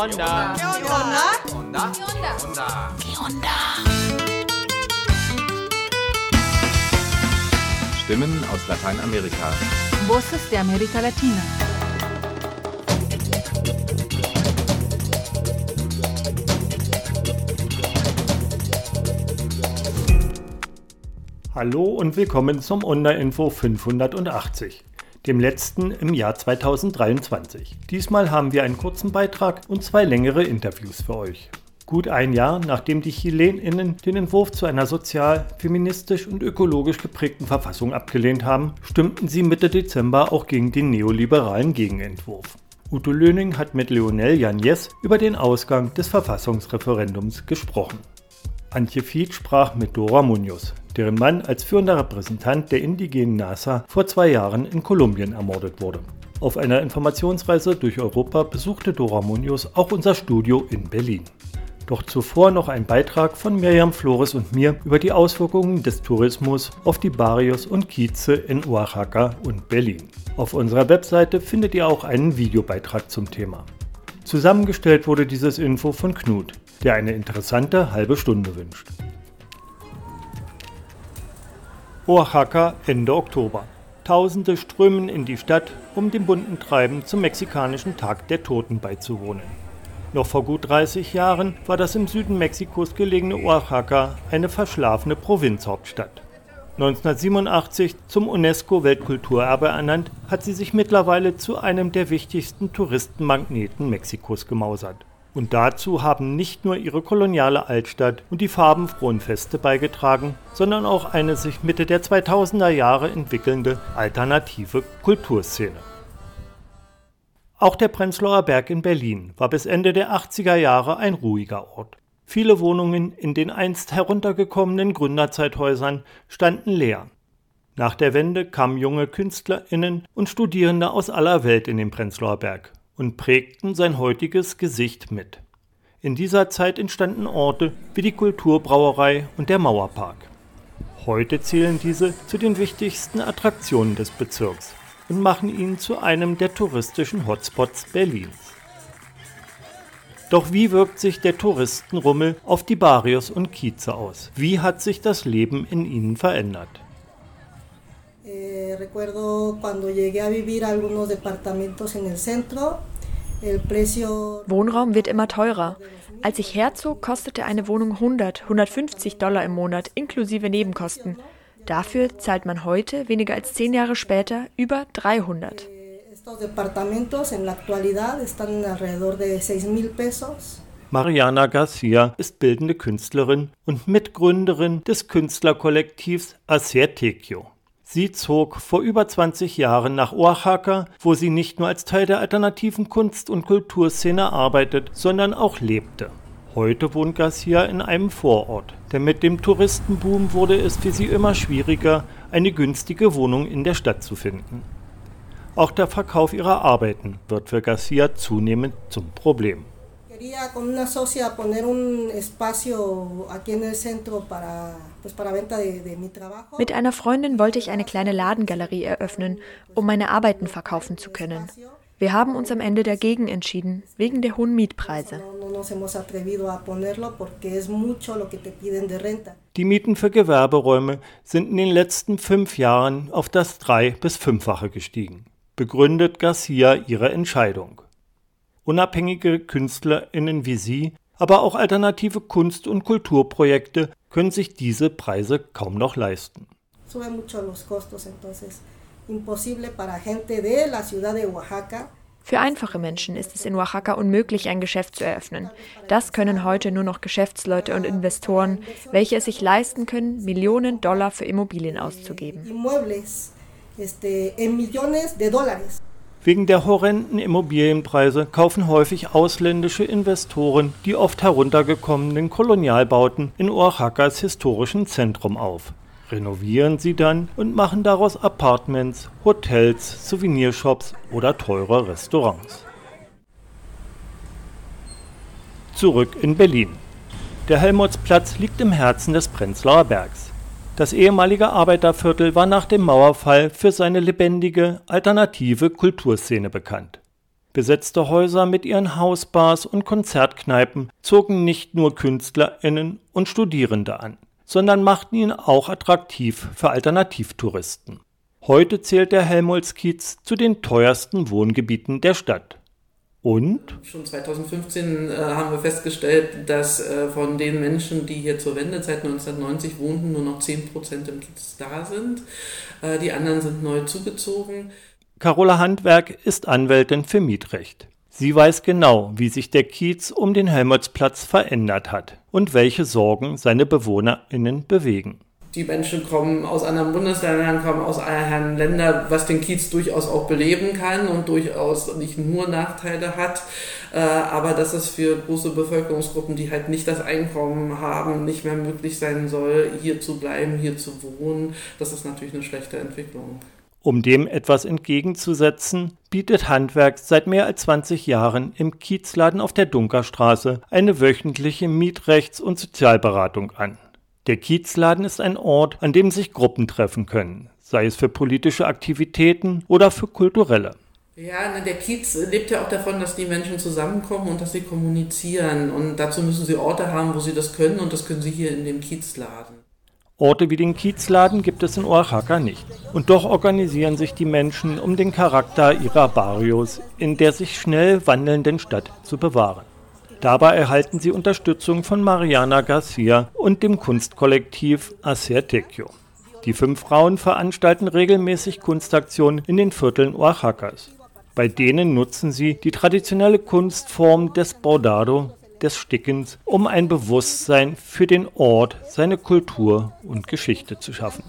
onda? ¿Qué onda? onda? ¿Qué onda? Stimmen aus Lateinamerika. Voces de América Latina. Hallo und willkommen zum Onda-Info 580, dem letzten im Jahr 2023. Diesmal haben wir einen kurzen Beitrag und zwei längere Interviews für euch. Gut ein Jahr nachdem die ChilenInnen den Entwurf zu einer sozial, feministisch und ökologisch geprägten Verfassung abgelehnt haben, stimmten sie Mitte Dezember auch gegen den neoliberalen Gegenentwurf. Udo Löning hat mit Leonel Janjes über den Ausgang des Verfassungsreferendums gesprochen. Antje Fied sprach mit Dora Munoz, deren Mann als führender Repräsentant der indigenen NASA vor zwei Jahren in Kolumbien ermordet wurde. Auf einer Informationsreise durch Europa besuchte Dora Munoz auch unser Studio in Berlin. Doch zuvor noch ein Beitrag von Miriam Flores und mir über die Auswirkungen des Tourismus auf die Barrios und Kieze in Oaxaca und Berlin. Auf unserer Webseite findet ihr auch einen Videobeitrag zum Thema. Zusammengestellt wurde dieses Info von Knut, der eine interessante halbe Stunde wünscht. Oaxaca Ende Oktober. Tausende strömen in die Stadt, um dem bunten Treiben zum mexikanischen Tag der Toten beizuwohnen. Noch vor gut 30 Jahren war das im Süden Mexikos gelegene Oaxaca eine verschlafene Provinzhauptstadt. 1987 zum UNESCO-Weltkulturerbe ernannt, hat sie sich mittlerweile zu einem der wichtigsten Touristenmagneten Mexikos gemausert. Und dazu haben nicht nur ihre koloniale Altstadt und die farbenfrohen Feste beigetragen, sondern auch eine sich Mitte der 2000er Jahre entwickelnde alternative Kulturszene. Auch der Prenzlauer Berg in Berlin war bis Ende der 80er Jahre ein ruhiger Ort. Viele Wohnungen in den einst heruntergekommenen Gründerzeithäusern standen leer. Nach der Wende kamen junge KünstlerInnen und Studierende aus aller Welt in den Prenzlauer Berg und prägten sein heutiges Gesicht mit. In dieser Zeit entstanden Orte wie die Kulturbrauerei und der Mauerpark. Heute zählen diese zu den wichtigsten Attraktionen des Bezirks und machen ihn zu einem der touristischen Hotspots Berlins. Doch wie wirkt sich der Touristenrummel auf die Barrios und Kieze aus? Wie hat sich das Leben in ihnen verändert? Eh, recuerdo cuando llegué a vivir algunos departamentos en el centro, Wohnraum wird immer teurer. Als ich herzog, kostete eine Wohnung 100, 150 Dollar im Monat inklusive Nebenkosten. Dafür zahlt man heute, weniger als zehn Jahre später, über 300. Mariana Garcia ist bildende Künstlerin und Mitgründerin des Künstlerkollektivs Acertecchio. Sie zog vor über 20 Jahren nach Oaxaca, wo sie nicht nur als Teil der alternativen Kunst- und Kulturszene arbeitet, sondern auch lebte. Heute wohnt Garcia in einem Vorort, denn mit dem Touristenboom wurde es für sie immer schwieriger, eine günstige Wohnung in der Stadt zu finden. Auch der Verkauf ihrer Arbeiten wird für Garcia zunehmend zum Problem. Mit einer Freundin wollte ich eine kleine Ladengalerie eröffnen, um meine Arbeiten verkaufen zu können. Wir haben uns am Ende dagegen entschieden, wegen der hohen Mietpreise. Die Mieten für Gewerberäume sind in den letzten fünf Jahren auf das drei- bis fünffache gestiegen, begründet Garcia ihre Entscheidung. Unabhängige KünstlerInnen wie sie, aber auch alternative Kunst- und Kulturprojekte können sich diese Preise kaum noch leisten. Für einfache Menschen ist es in Oaxaca unmöglich, ein Geschäft zu eröffnen. Das können heute nur noch Geschäftsleute und Investoren, welche es sich leisten können, Millionen Dollar für Immobilien auszugeben. Wegen der horrenden Immobilienpreise kaufen häufig ausländische Investoren die oft heruntergekommenen Kolonialbauten in Oaxacas historischen Zentrum auf, renovieren sie dann und machen daraus Apartments, Hotels, Souvenirshops oder teure Restaurants. Zurück in Berlin. Der Helmholtzplatz liegt im Herzen des Prenzlauer Bergs. Das ehemalige Arbeiterviertel war nach dem Mauerfall für seine lebendige, alternative Kulturszene bekannt. Besetzte Häuser mit ihren Hausbars und Konzertkneipen zogen nicht nur Künstlerinnen und Studierende an, sondern machten ihn auch attraktiv für Alternativtouristen. Heute zählt der Helmholtz-Kiez zu den teuersten Wohngebieten der Stadt. Und? Schon 2015 äh, haben wir festgestellt, dass äh, von den Menschen, die hier zur Wendezeit 1990 wohnten, nur noch 10% im Kiez da sind. Äh, die anderen sind neu zugezogen. Carola Handwerk ist Anwältin für Mietrecht. Sie weiß genau, wie sich der Kiez um den Helmholtzplatz verändert hat und welche Sorgen seine BewohnerInnen bewegen die Menschen kommen aus anderen Bundesländern, kommen aus anderen Ländern, was den Kiez durchaus auch beleben kann und durchaus nicht nur Nachteile hat, äh, aber dass es für große Bevölkerungsgruppen, die halt nicht das Einkommen haben, nicht mehr möglich sein soll, hier zu bleiben, hier zu wohnen, das ist natürlich eine schlechte Entwicklung. Um dem etwas entgegenzusetzen, bietet Handwerk seit mehr als 20 Jahren im Kiezladen auf der Dunkerstraße eine wöchentliche Mietrechts- und Sozialberatung an. Der Kiezladen ist ein Ort, an dem sich Gruppen treffen können, sei es für politische Aktivitäten oder für kulturelle. Ja, der Kiez lebt ja auch davon, dass die Menschen zusammenkommen und dass sie kommunizieren. Und dazu müssen sie Orte haben, wo sie das können. Und das können sie hier in dem Kiezladen. Orte wie den Kiezladen gibt es in Oaxaca nicht. Und doch organisieren sich die Menschen, um den Charakter ihrer Barrios in der sich schnell wandelnden Stadt zu bewahren. Dabei erhalten sie Unterstützung von Mariana Garcia und dem Kunstkollektiv Acertecchio. Die fünf Frauen veranstalten regelmäßig Kunstaktionen in den Vierteln Oaxacas. Bei denen nutzen sie die traditionelle Kunstform des Bordado, des Stickens, um ein Bewusstsein für den Ort, seine Kultur und Geschichte zu schaffen.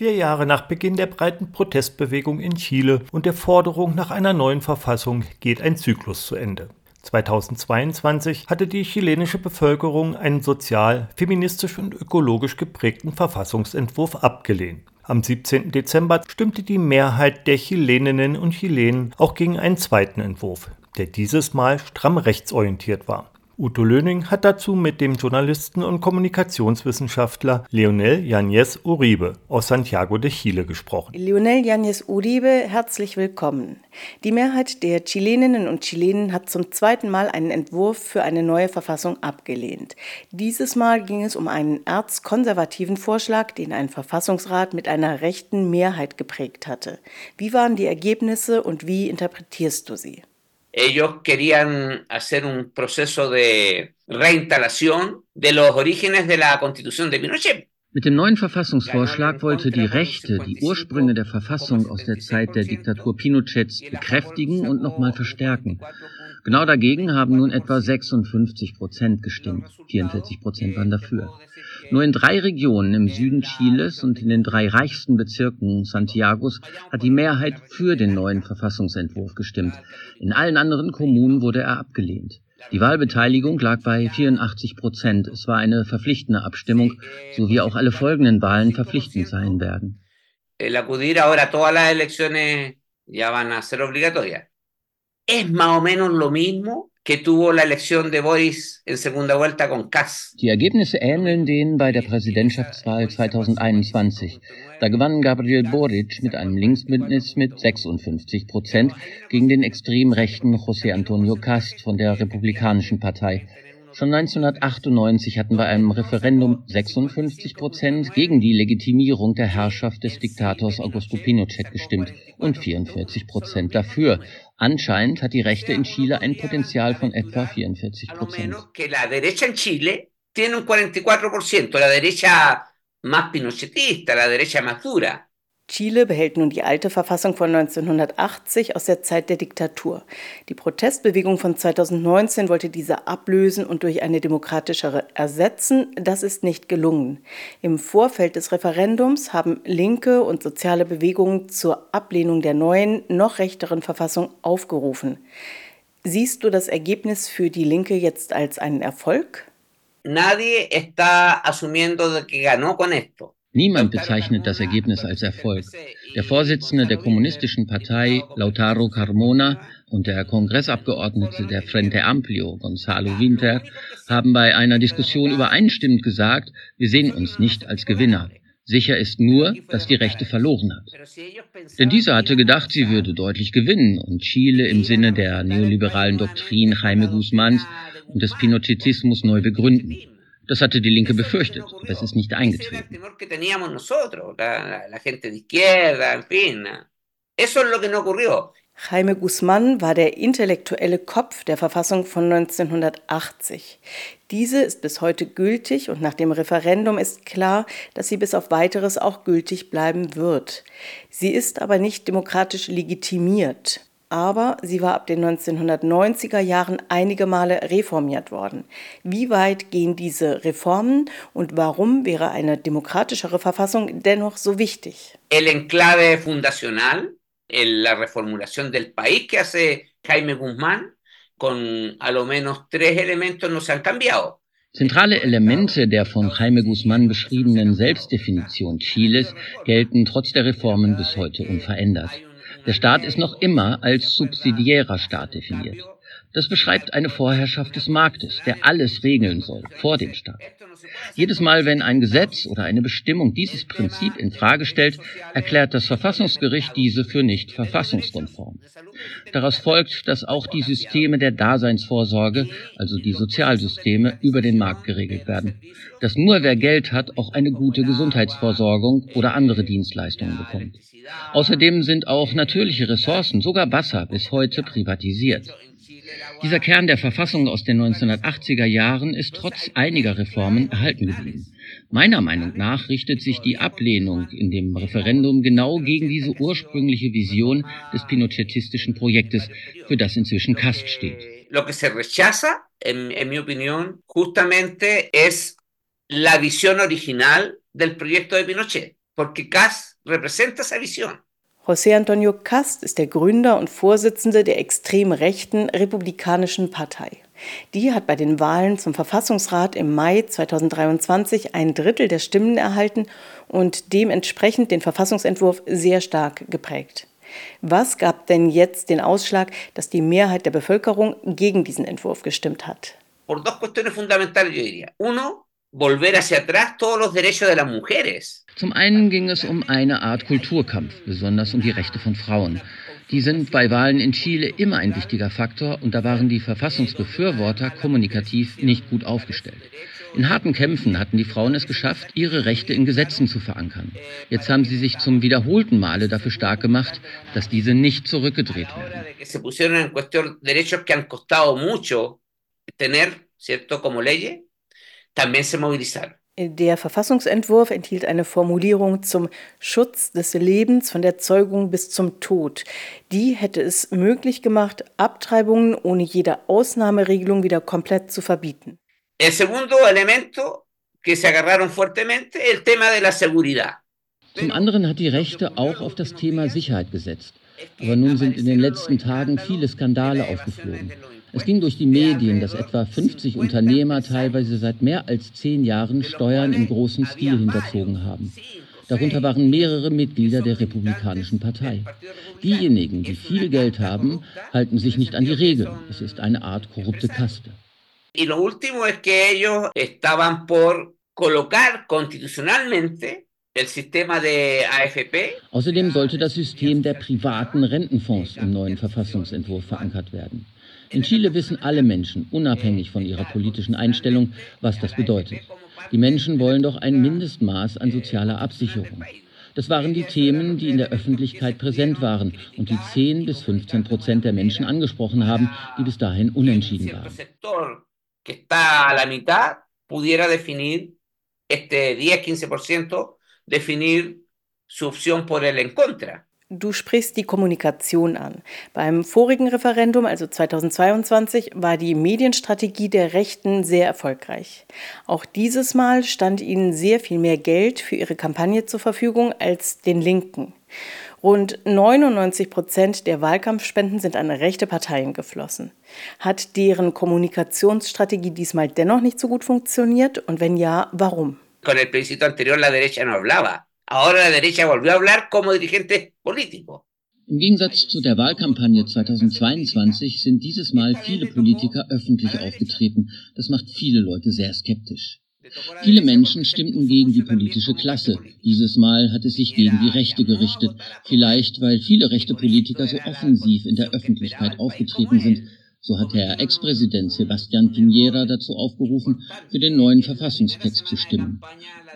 Vier Jahre nach Beginn der breiten Protestbewegung in Chile und der Forderung nach einer neuen Verfassung geht ein Zyklus zu Ende. 2022 hatte die chilenische Bevölkerung einen sozial, feministisch und ökologisch geprägten Verfassungsentwurf abgelehnt. Am 17. Dezember stimmte die Mehrheit der Chileninnen und Chilenen auch gegen einen zweiten Entwurf, der dieses Mal stramm rechtsorientiert war. Uto Löning hat dazu mit dem Journalisten und Kommunikationswissenschaftler Leonel Yáñez Uribe aus Santiago de Chile gesprochen. Leonel Yáñez Uribe, herzlich willkommen. Die Mehrheit der Chileninnen und Chilenen hat zum zweiten Mal einen Entwurf für eine neue Verfassung abgelehnt. Dieses Mal ging es um einen erzkonservativen Vorschlag, den ein Verfassungsrat mit einer rechten Mehrheit geprägt hatte. Wie waren die Ergebnisse und wie interpretierst du sie? Ellos querían hacer un proceso de reinstalación de los orígenes de la constitución de Pinochet. Mit dem neuen Verfassungsvorschlag wollte die Rechte die Ursprünge der Verfassung aus der Zeit der Diktatur Pinochets bekräftigen und nochmal verstärken. Genau dagegen haben nun etwa 56 Prozent gestimmt. 44 Prozent waren dafür. Nur in drei Regionen im Süden Chiles und in den drei reichsten Bezirken Santiagos hat die Mehrheit für den neuen Verfassungsentwurf gestimmt. In allen anderen Kommunen wurde er abgelehnt. Die Wahlbeteiligung lag bei 84 Prozent. Es war eine verpflichtende Abstimmung, so wie auch alle folgenden Wahlen verpflichtend sein werden. Es más o menos lo mismo que tuvo la elección de Boris en segunda vuelta con Kass. Die Ergebnisse ähneln denen bei der Präsidentschaftswahl 2021. Da gewann Gabriel Boric mit einem Linksbündnis mit 56 Prozent gegen den extrem rechten José Antonio Cast von der Republikanischen Partei. Schon 1998 hatten bei einem Referendum 56 Prozent gegen die Legitimierung der Herrschaft des Diktators Augusto Pinochet gestimmt und 44 Prozent dafür. Anscheinend hat die Rechte in Chile ein Potenzial von etwa 44 Prozent. tiene un 44%, la derecha más pinochetista, la derecha más dura. Chile behält nun die alte Verfassung von 1980 aus der Zeit der Diktatur. Die Protestbewegung von 2019 wollte diese ablösen und durch eine demokratischere ersetzen. Das ist nicht gelungen. Im Vorfeld des Referendums haben linke und soziale Bewegungen zur Ablehnung der neuen, noch rechteren Verfassung aufgerufen. Siehst du das Ergebnis für die Linke jetzt als einen Erfolg? Nadie está asumiendo que ganó con esto. Niemand bezeichnet das Ergebnis als Erfolg. Der Vorsitzende der Kommunistischen Partei, Lautaro Carmona, und der Kongressabgeordnete der Frente Amplio, Gonzalo Winter, haben bei einer Diskussion übereinstimmend gesagt, wir sehen uns nicht als Gewinner. Sicher ist nur, dass die Rechte verloren hat. Denn dieser hatte gedacht, sie würde deutlich gewinnen und Chile im Sinne der neoliberalen Doktrin Jaime Guzmans und des Pinochetismus neu begründen. Das hatte die Linke befürchtet, aber es ist nicht eingetreten. Jaime Guzmán war der intellektuelle Kopf der Verfassung von 1980. Diese ist bis heute gültig und nach dem Referendum ist klar, dass sie bis auf weiteres auch gültig bleiben wird. Sie ist aber nicht demokratisch legitimiert. Aber sie war ab den 1990er Jahren einige Male reformiert worden. Wie weit gehen diese Reformen und warum wäre eine demokratischere Verfassung dennoch so wichtig? El enclave fundacional la reformulación del país que hace Jaime Guzmán, con a lo menos tres elementos no se han cambiado. Zentrale Elemente der von Jaime Guzmán beschriebenen Selbstdefinition Chiles gelten trotz der Reformen bis heute unverändert. Der Staat ist noch immer als subsidiärer Staat definiert. Das beschreibt eine Vorherrschaft des Marktes, der alles regeln soll, vor dem Staat. Jedes Mal, wenn ein Gesetz oder eine Bestimmung dieses Prinzip in Frage stellt, erklärt das Verfassungsgericht diese für nicht verfassungskonform. Daraus folgt, dass auch die Systeme der Daseinsvorsorge, also die Sozialsysteme, über den Markt geregelt werden. Dass nur wer Geld hat, auch eine gute Gesundheitsvorsorgung oder andere Dienstleistungen bekommt. Außerdem sind auch natürliche Ressourcen, sogar Wasser, bis heute privatisiert. Dieser Kern der Verfassung aus den 1980er Jahren ist trotz einiger Reformen erhalten geblieben. Meiner Meinung nach richtet sich die Ablehnung in dem Referendum genau gegen diese ursprüngliche Vision des pinochetistischen Projektes, für das inzwischen Cast steht. Lo que se rechaza, en, en mi opinión, justamente es la visión original del proyecto de Pinochet, porque Cast representa esa visión. José Antonio Cast ist der Gründer und Vorsitzende der extrem rechten Republikanischen Partei. Die hat bei den Wahlen zum Verfassungsrat im Mai 2023 ein Drittel der Stimmen erhalten und dementsprechend den Verfassungsentwurf sehr stark geprägt. Was gab denn jetzt den Ausschlag, dass die Mehrheit der Bevölkerung gegen diesen Entwurf gestimmt hat? Por dos cuestiones fundamentales, yo diría. Uno, volver hacia atrás todos los derechos de las mujeres. Zum einen ging es um eine Art Kulturkampf, besonders um die Rechte von Frauen. Die sind bei Wahlen in Chile immer ein wichtiger Faktor und da waren die Verfassungsbefürworter kommunikativ nicht gut aufgestellt. In harten Kämpfen hatten die Frauen es geschafft, ihre Rechte in Gesetzen zu verankern. Jetzt haben sie sich zum wiederholten Male dafür stark gemacht, dass diese nicht zurückgedreht werden. Der Verfassungsentwurf enthielt eine Formulierung zum Schutz des Lebens von der Zeugung bis zum Tod. Die hätte es möglich gemacht, Abtreibungen ohne jede Ausnahmeregelung wieder komplett zu verbieten. El segundo elemento que se agarraron fuertemente el tema de la seguridad. Zum anderen hat die Rechte auch auf das Thema Sicherheit gesetzt. Aber nun sind in den letzten Tagen viele Skandale aufgeflogen. Es ging durch die Medien, dass etwa 50 Unternehmer teilweise seit mehr als zehn Jahren Steuern im großen Stil hinterzogen haben. Darunter waren mehrere Mitglieder der Republikanischen Partei. Diejenigen, die viel Geld haben, halten sich nicht an die Regeln. Es ist eine Art korrupte Kaste. Y lo último es que ellos estaban por colocar constitucionalmente Außerdem sollte das System der privaten Rentenfonds im neuen Verfassungsentwurf verankert werden. In Chile wissen alle Menschen, unabhängig von ihrer politischen Einstellung, was das bedeutet. Die Menschen wollen doch ein Mindestmaß an sozialer Absicherung. Das waren die Themen, die in der Öffentlichkeit präsent waren und die 10 bis 15 Prozent der Menschen angesprochen haben, die bis dahin unentschieden waren. pudiera definir este 10-15% definir su opción por el en contra. Du sprichst die Kommunikation an. Beim vorigen Referendum, also 2022, war die Medienstrategie der Rechten sehr erfolgreich. Auch dieses Mal stand ihnen sehr viel mehr Geld für ihre Kampagne zur Verfügung als den Linken. Rund 99 Prozent der Wahlkampfspenden sind an rechte Parteien geflossen. Hat deren Kommunikationsstrategie diesmal dennoch nicht so gut funktioniert? Und wenn ja, warum? Con el anterior la derecha no hablaba. Ahora la derecha volvió a hablar como dirigente político. Im Gegensatz zu der Wahlkampagne 2022 sind dieses Mal viele Politiker öffentlich aufgetreten. Das macht viele Leute sehr skeptisch. Viele Menschen stimmten gegen die politische Klasse. Dieses Mal hat es sich gegen die Rechte gerichtet. Vielleicht, weil viele rechte Politiker so offensiv in der Öffentlichkeit aufgetreten sind. So hat Herr Ex-Präsident Sebastián Piñera dazu aufgerufen, für den neuen Verfassungstext zu stimmen.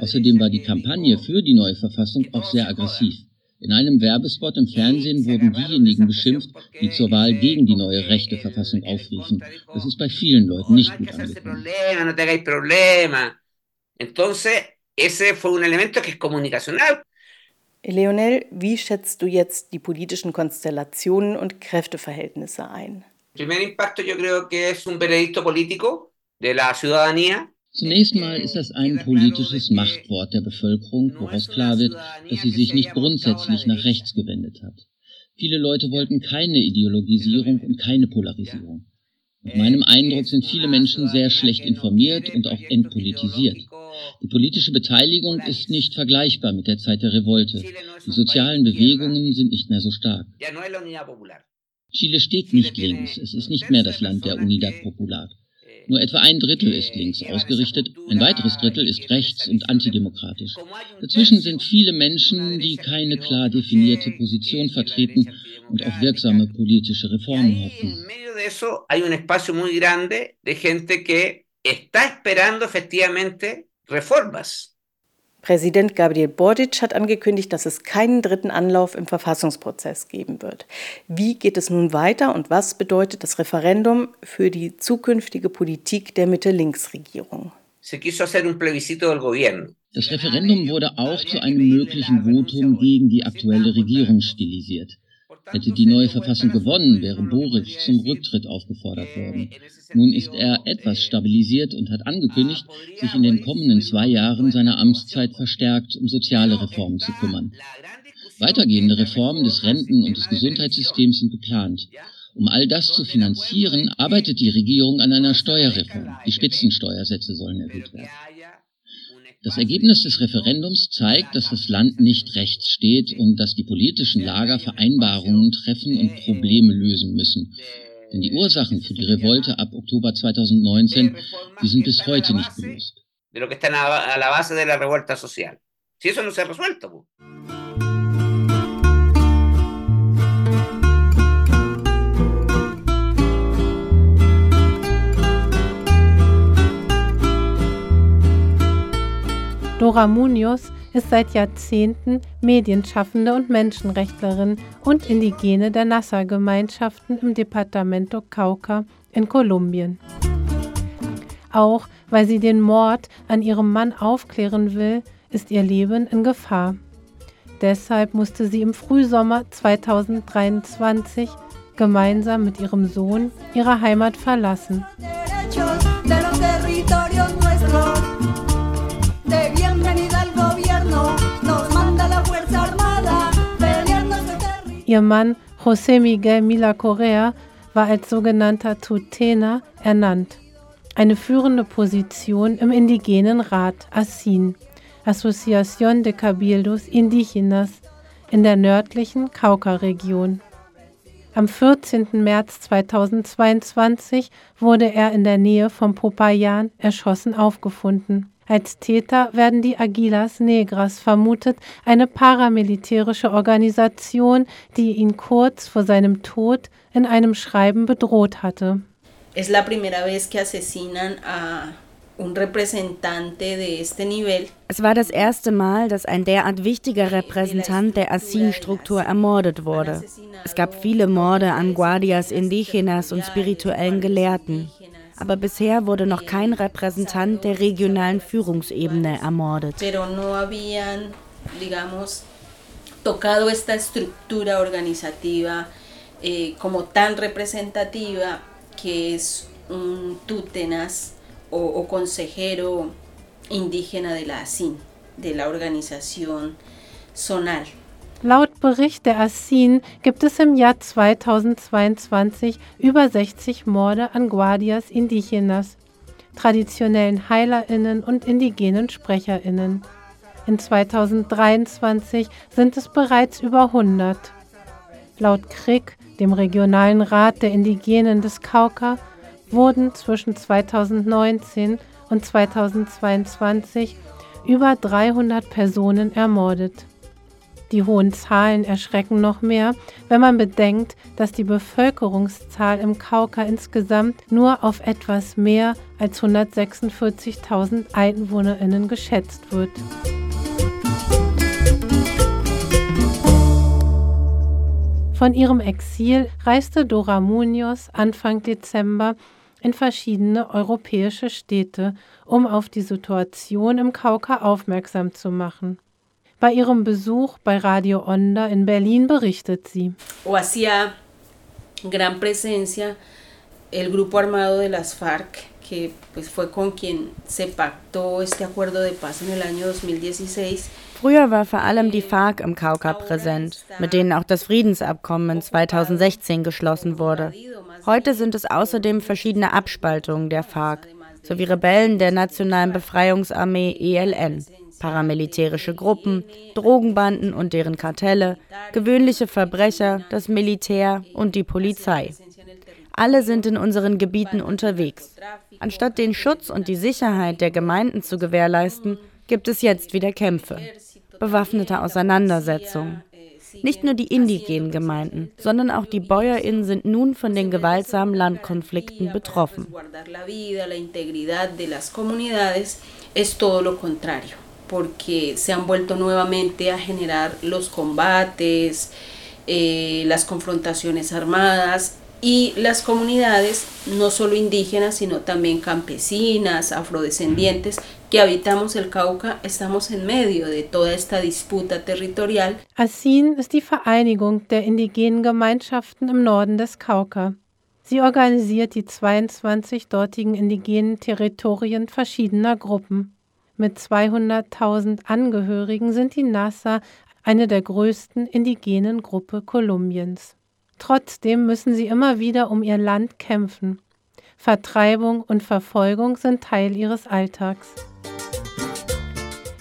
Außerdem war die Kampagne für die neue Verfassung auch sehr aggressiv. In einem Werbespot im Fernsehen wurden diejenigen beschimpft, die zur Wahl gegen die neue rechte Verfassung aufriefen. Das ist bei vielen Leuten nicht gut angekommen. Leonel, wie schätzt du jetzt die politischen Konstellationen und Kräfteverhältnisse ein? Primer impacto yo creo que es un veredicto político de la ciudadanía Zunächst mal ist das ein politisches Machtwort der Bevölkerung, woraus klar wird, dass sie sich nicht grundsätzlich nach rechts gewendet hat. Viele Leute wollten keine Ideologisierung und keine Polarisierung. Nach meinem Eindruck sind viele Menschen sehr schlecht informiert und auch entpolitisiert. Die politische Beteiligung ist nicht vergleichbar mit der Zeit der Revolte. Die sozialen Bewegungen sind nicht mehr so stark. Chile steht nicht links. Es ist nicht mehr das Land der Unidad Popular. Nur etwa ein Drittel ist links ausgerichtet, ein weiteres Drittel ist rechts und antidemokratisch. Dazwischen sind viele Menschen, die keine klar definierte Position vertreten und auf wirksame politische Reformen hoffen. reformas. Präsident Gabriel Boric hat angekündigt, dass es keinen dritten Anlauf im Verfassungsprozess geben wird. Wie geht es nun weiter und was bedeutet das Referendum für die zukünftige Politik der Mitte-Links-Regierung? Das Referendum wurde auch zu einem möglichen Votum gegen die aktuelle Regierung stilisiert. Hätte die neue Verfassung gewonnen, wäre Boric zum Rücktritt aufgefordert worden. Nun ist er etwas stabilisiert und hat angekündigt, sich in den kommenden zwei Jahren seiner Amtszeit verstärkt um soziale Reformen zu kümmern. Weitergehende Reformen des Renten- und des Gesundheitssystems sind geplant. Um all das zu finanzieren, arbeitet die Regierung an einer Steuerreform. Die Spitzensteuersätze sollen erhöht werden. Das Ergebnis des Referendums zeigt, dass das Land nicht rechts steht und dass die politischen Lager Vereinbarungen treffen und Probleme lösen müssen. Denn die Ursachen für die Revolte ab Oktober 2019, die sind bis heute nicht gelöst. Dora Munoz ist seit Jahrzehnten Medienschaffende und Menschenrechtlerin und Indigene der Nassa-Gemeinschaften im Departamento Cauca in Kolumbien. Auch weil sie den Mord an ihrem Mann aufklären will, ist ihr Leben in Gefahr. Deshalb musste sie im Frühsommer 2023 gemeinsam mit ihrem Sohn ihre Heimat verlassen. Ihr Mann José Miguel Mila Correa war als sogenannter Tutena ernannt, eine führende Position im indigenen Rat ASIN, Asociación de Cabildos Indígenas, in der nördlichen Cauca-Region. Am 14. März 2022 wurde er in der Nähe von Popayan erschossen aufgefunden. Als Täter werden die Aguilas Negras vermutet, eine paramilitärische Organisation, die ihn kurz vor seinem Tod in einem Schreiben bedroht hatte. Es la primera vez que asesinan a es war das erste Mal, dass ein derart wichtiger Repräsentant der Asin-Struktur ermordet wurde. Es gab viele Morde an Guardias Indigenas und spirituellen Gelehrten aber bisher wurde noch tocado esta estructura organizativa eh, como tan representativa que es un tútenas o, o consejero indígena de la ASIN, de la organización zonal. Laut Bericht der ASIN gibt es im Jahr 2022 über 60 Morde an Guardias Indigenas, traditionellen HeilerInnen und indigenen SprecherInnen. In 2023 sind es bereits über 100. Laut KRIG, dem Regionalen Rat der Indigenen des Kauka, wurden zwischen 2019 und 2022 über 300 Personen ermordet. Die hohen Zahlen erschrecken noch mehr, wenn man bedenkt, dass die Bevölkerungszahl im Kauka insgesamt nur auf etwas mehr als 146.000 Einwohnerinnen geschätzt wird. Von ihrem Exil reiste Dora Munoz Anfang Dezember in verschiedene europäische Städte, um auf die Situation im Kauka aufmerksam zu machen. Bei ihrem Besuch bei Radio Onda in Berlin berichtet sie. O hacía gran presencia el grupo armado de las FARC, que pues fue con quien se pactó este acuerdo de paz en el año 2016. Früher war vor allem die FARC im Kauka präsent, mit denen auch das Friedensabkommen 2016 geschlossen wurde. Heute sind es außerdem verschiedene Abspaltungen der FARC sowie Rebellen der Nationalen Befreiungsarmee ELN paramilitärische Gruppen, Drogenbanden und deren Kartelle, gewöhnliche Verbrecher, das Militär und die Polizei. Alle sind in unseren Gebieten unterwegs. Anstatt den Schutz und die Sicherheit der Gemeinden zu gewährleisten, gibt es jetzt wieder Kämpfe, bewaffnete Auseinandersetzungen. Nicht nur die indigenen Gemeinden, sondern auch die BäuerInnen sind nun von den gewaltsamen Landkonflikten betroffen. Porque se han vuelto nuevamente a generar los combates, eh, las confrontaciones armadas y las comunidades, no solo indígenas, sino también campesinas, afrodescendientes, que habitamos el Cauca, estamos en medio de toda esta disputa territorial. ASIN ist die Vereinigung der indigenen Gemeinschaften im Norden des Kauka. Sie organisiert die 22 dortigen indigenen Territorien verschiedener Gruppen. Mit 200.000 Angehörigen sind die Nasa eine der größten indigenen Gruppe Kolumbiens. Trotzdem müssen sie immer wieder um ihr Land kämpfen. Vertreibung und Verfolgung sind Teil ihres Alltags.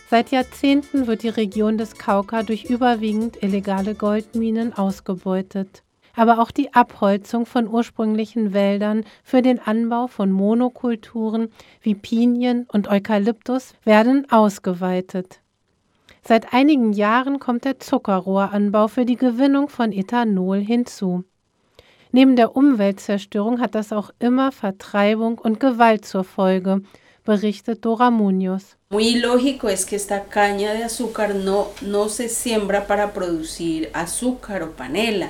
Seit Jahrzehnten wird die Region des Kauka durch überwiegend illegale Goldminen ausgebeutet aber auch die Abholzung von ursprünglichen Wäldern für den Anbau von Monokulturen wie Pinien und Eukalyptus werden ausgeweitet. Seit einigen Jahren kommt der Zuckerrohranbau für die Gewinnung von Ethanol hinzu. Neben der Umweltzerstörung hat das auch immer Vertreibung und Gewalt zur Folge, berichtet Dora Munoz. Muy lógico es que esta caña de azúcar no, no se siembra para producir azúcar o panela,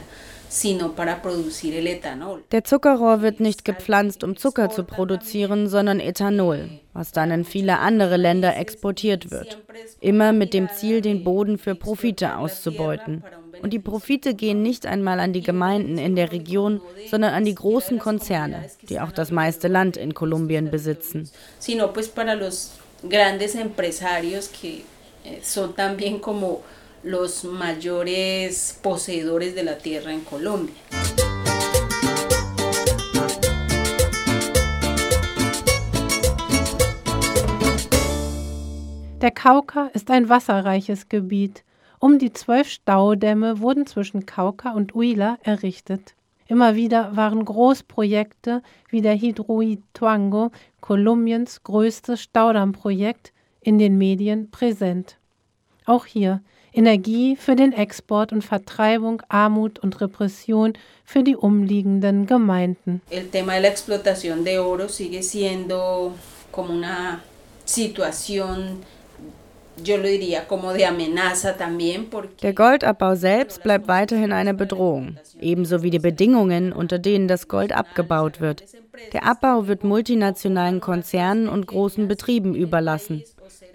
der Zuckerrohr wird nicht gepflanzt, um Zucker zu produzieren, sondern Ethanol, was dann in viele andere Länder exportiert wird. Immer mit dem Ziel, den Boden für Profite auszubeuten. Und die Profite gehen nicht einmal an die Gemeinden in der Region, sondern an die großen Konzerne, die auch das meiste Land in Kolumbien besitzen. Sino pues para los grandes empresarios que eh, son también como los mayores poseedores de la tierra en Colombia. Der Kauka ist ein wasserreiches Gebiet. Um die zwölf Staudämme wurden zwischen Kauka und Huila errichtet. Immer wieder waren Großprojekte wie der Hidroituango, Kolumbiens größtes Staudammprojekt, in den Medien präsent. Auch hier Energie für den Export und Vertreibung, Armut und Repression für die umliegenden Gemeinden. El tema de la explotación de oro sigue siendo como una situación der Goldabbau selbst bleibt weiterhin eine Bedrohung, ebenso wie die Bedingungen, unter denen das Gold abgebaut wird. Der Abbau wird multinationalen Konzernen und großen Betrieben überlassen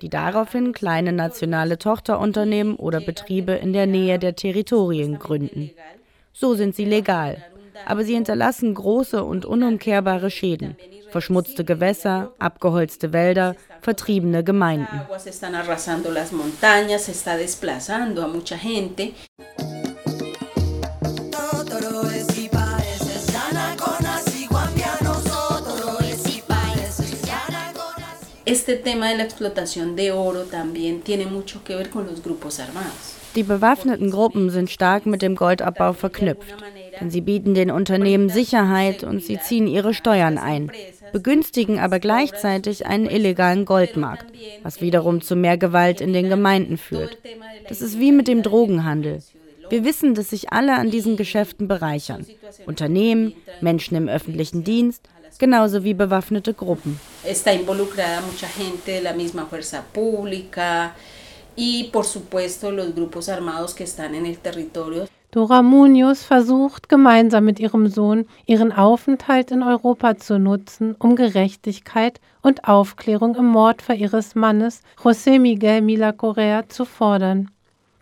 die daraufhin kleine nationale Tochterunternehmen oder Betriebe in der Nähe der Territorien gründen. So sind sie legal, aber sie hinterlassen große und unumkehrbare Schäden. Verschmutzte Gewässer, abgeholzte Wälder, vertriebene Gemeinden. Este tema de la explotación de oro también tiene mucho que ver con los grupos armados. Die bewaffneten Gruppen sind stark mit dem Goldabbau verknüpft, denn sie bieten den Unternehmen Sicherheit und sie ziehen ihre Steuern ein, begünstigen aber gleichzeitig einen illegalen Goldmarkt, was wiederum zu mehr Gewalt in den Gemeinden führt. Das ist wie mit dem Drogenhandel. Wir wissen, dass sich alle an diesen Geschäften bereichern. Unternehmen, Menschen im öffentlichen Dienst, genauso wie bewaffnete Gruppen. Está involucrada mucha gente de la misma fuerza pública y por supuesto los grupos armados que están en el territorio. Dora Munoz versucht gemeinsam mit ihrem Sohn ihren Aufenthalt in Europa zu nutzen, um Gerechtigkeit und Aufklärung im Mordfall ihres Mannes José Miguel Mila Correa zu fordern.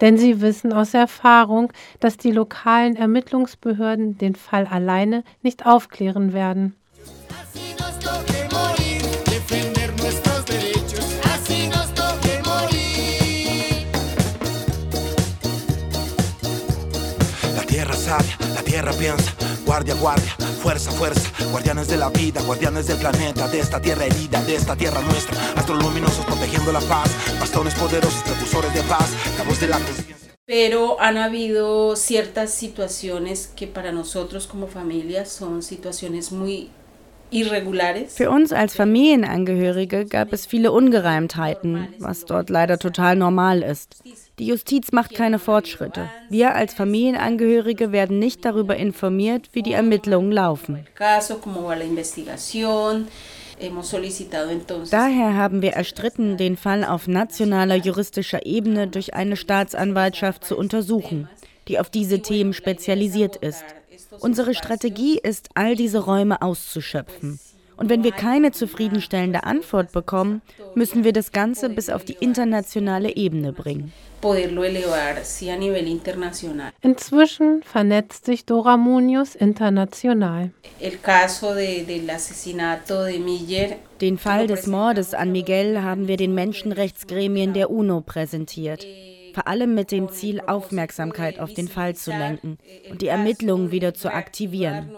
Denn sie wissen aus Erfahrung, dass die lokalen Ermittlungsbehörden den Fall alleine nicht aufklären werden. Sabia, la tierra piensa, guardia, guardia, fuerza, fuerza, guardianes de la vida, guardianes del planeta, de esta tierra herida, de esta tierra nuestra, astros luminosos protegiendo la paz, bastones poderosos, precursores de paz, la voz de la conciencia. Pero han habido ciertas situaciones que para nosotros como familia son situaciones muy Für uns als Familienangehörige gab es viele Ungereimtheiten, was dort leider total normal ist. Die Justiz macht keine Fortschritte. Wir als Familienangehörige werden nicht darüber informiert, wie die Ermittlungen laufen. Daher haben wir erstritten, den Fall auf nationaler juristischer Ebene durch eine Staatsanwaltschaft zu untersuchen, die auf diese Themen spezialisiert ist. Unsere Strategie ist, all diese Räume auszuschöpfen. Und wenn wir keine zufriedenstellende Antwort bekommen, müssen wir das Ganze bis auf die internationale Ebene bringen. Inzwischen vernetzt sich Dora Munoz international. Den Fall des Mordes an Miguel haben wir den Menschenrechtsgremien der UNO präsentiert vor allem mit dem Ziel, Aufmerksamkeit auf den Fall zu lenken und die Ermittlungen wieder zu aktivieren.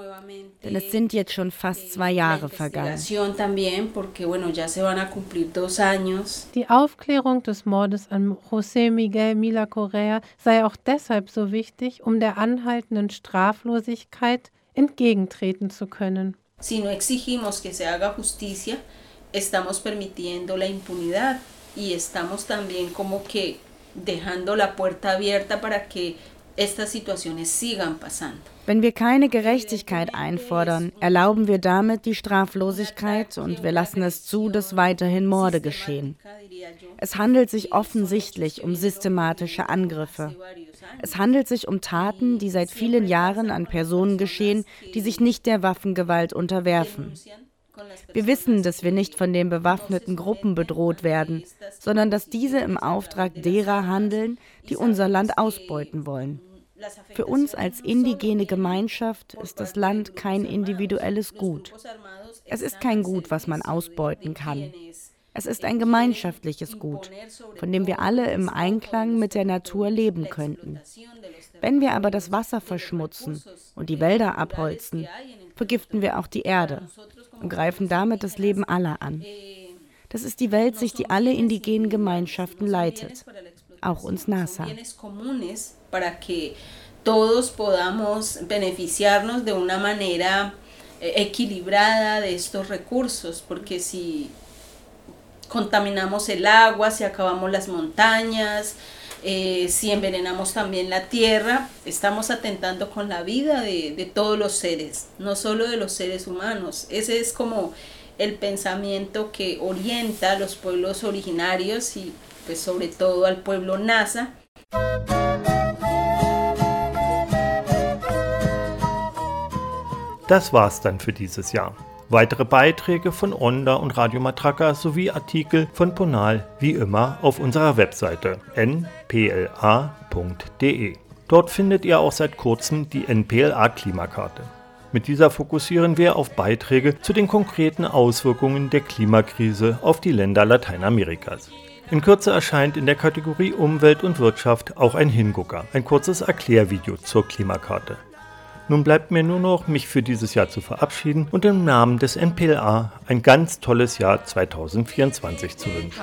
Denn es sind jetzt schon fast zwei Jahre vergangen. Die Aufklärung des Mordes an José Miguel Mila Correa sei auch deshalb so wichtig, um der anhaltenden Straflosigkeit entgegentreten zu können. Si no exigimos que se haga justicia, estamos permitiendo la impunidad y estamos también como que dejando la puerta abierta para que estas situaciones sigan pasando. Wenn wir keine Gerechtigkeit einfordern, erlauben wir damit die Straflosigkeit und wir lassen es zu, dass weiterhin Morde geschehen. Es handelt sich offensichtlich um systematische Angriffe. Es handelt sich um Taten, die seit vielen Jahren an Personen geschehen, die sich nicht der Waffengewalt unterwerfen. Wir wissen, dass wir nicht von den bewaffneten Gruppen bedroht werden, sondern dass diese im Auftrag derer handeln, die unser Land ausbeuten wollen. Für uns als indigene Gemeinschaft ist das Land kein individuelles Gut. Es ist kein Gut, was man ausbeuten kann. Es ist ein gemeinschaftliches Gut, von dem wir alle im Einklang mit der Natur leben könnten. Wenn wir aber das Wasser verschmutzen und die Wälder abholzen, vergiften wir auch die Erde und greifen damit das Leben aller an. Das ist die Weltsicht, die alle indigenen Gemeinschaften leitet, auch uns NASA. todos podamos beneficiarnos de una manera eh, equilibrada de estos recursos, porque si contaminamos el agua, si acabamos las montañas, eh, si envenenamos también la tierra, estamos atentando con la vida de, de, todos los seres, no solo de los seres humanos. Ese es como el pensamiento que orienta a los pueblos originarios y pues sobre todo al pueblo NASA. Das war's dann für dieses Jahr. Weitere Beiträge von Onda und Radio Matraca sowie Artikel von Ponal wie immer auf unserer Webseite npla.de. Dort findet ihr auch seit kurzem die NPLA-Klimakarte. Mit dieser fokussieren wir auf Beiträge zu den konkreten Auswirkungen der Klimakrise auf die Länder Lateinamerikas. In Kürze erscheint in der Kategorie Umwelt und Wirtschaft auch ein Hingucker, ein kurzes Erklärvideo zur Klimakarte. Nun bleibt mir nur noch, mich für dieses Jahr zu verabschieden und im Namen des NPLA ein ganz tolles Jahr 2024 zu wünschen.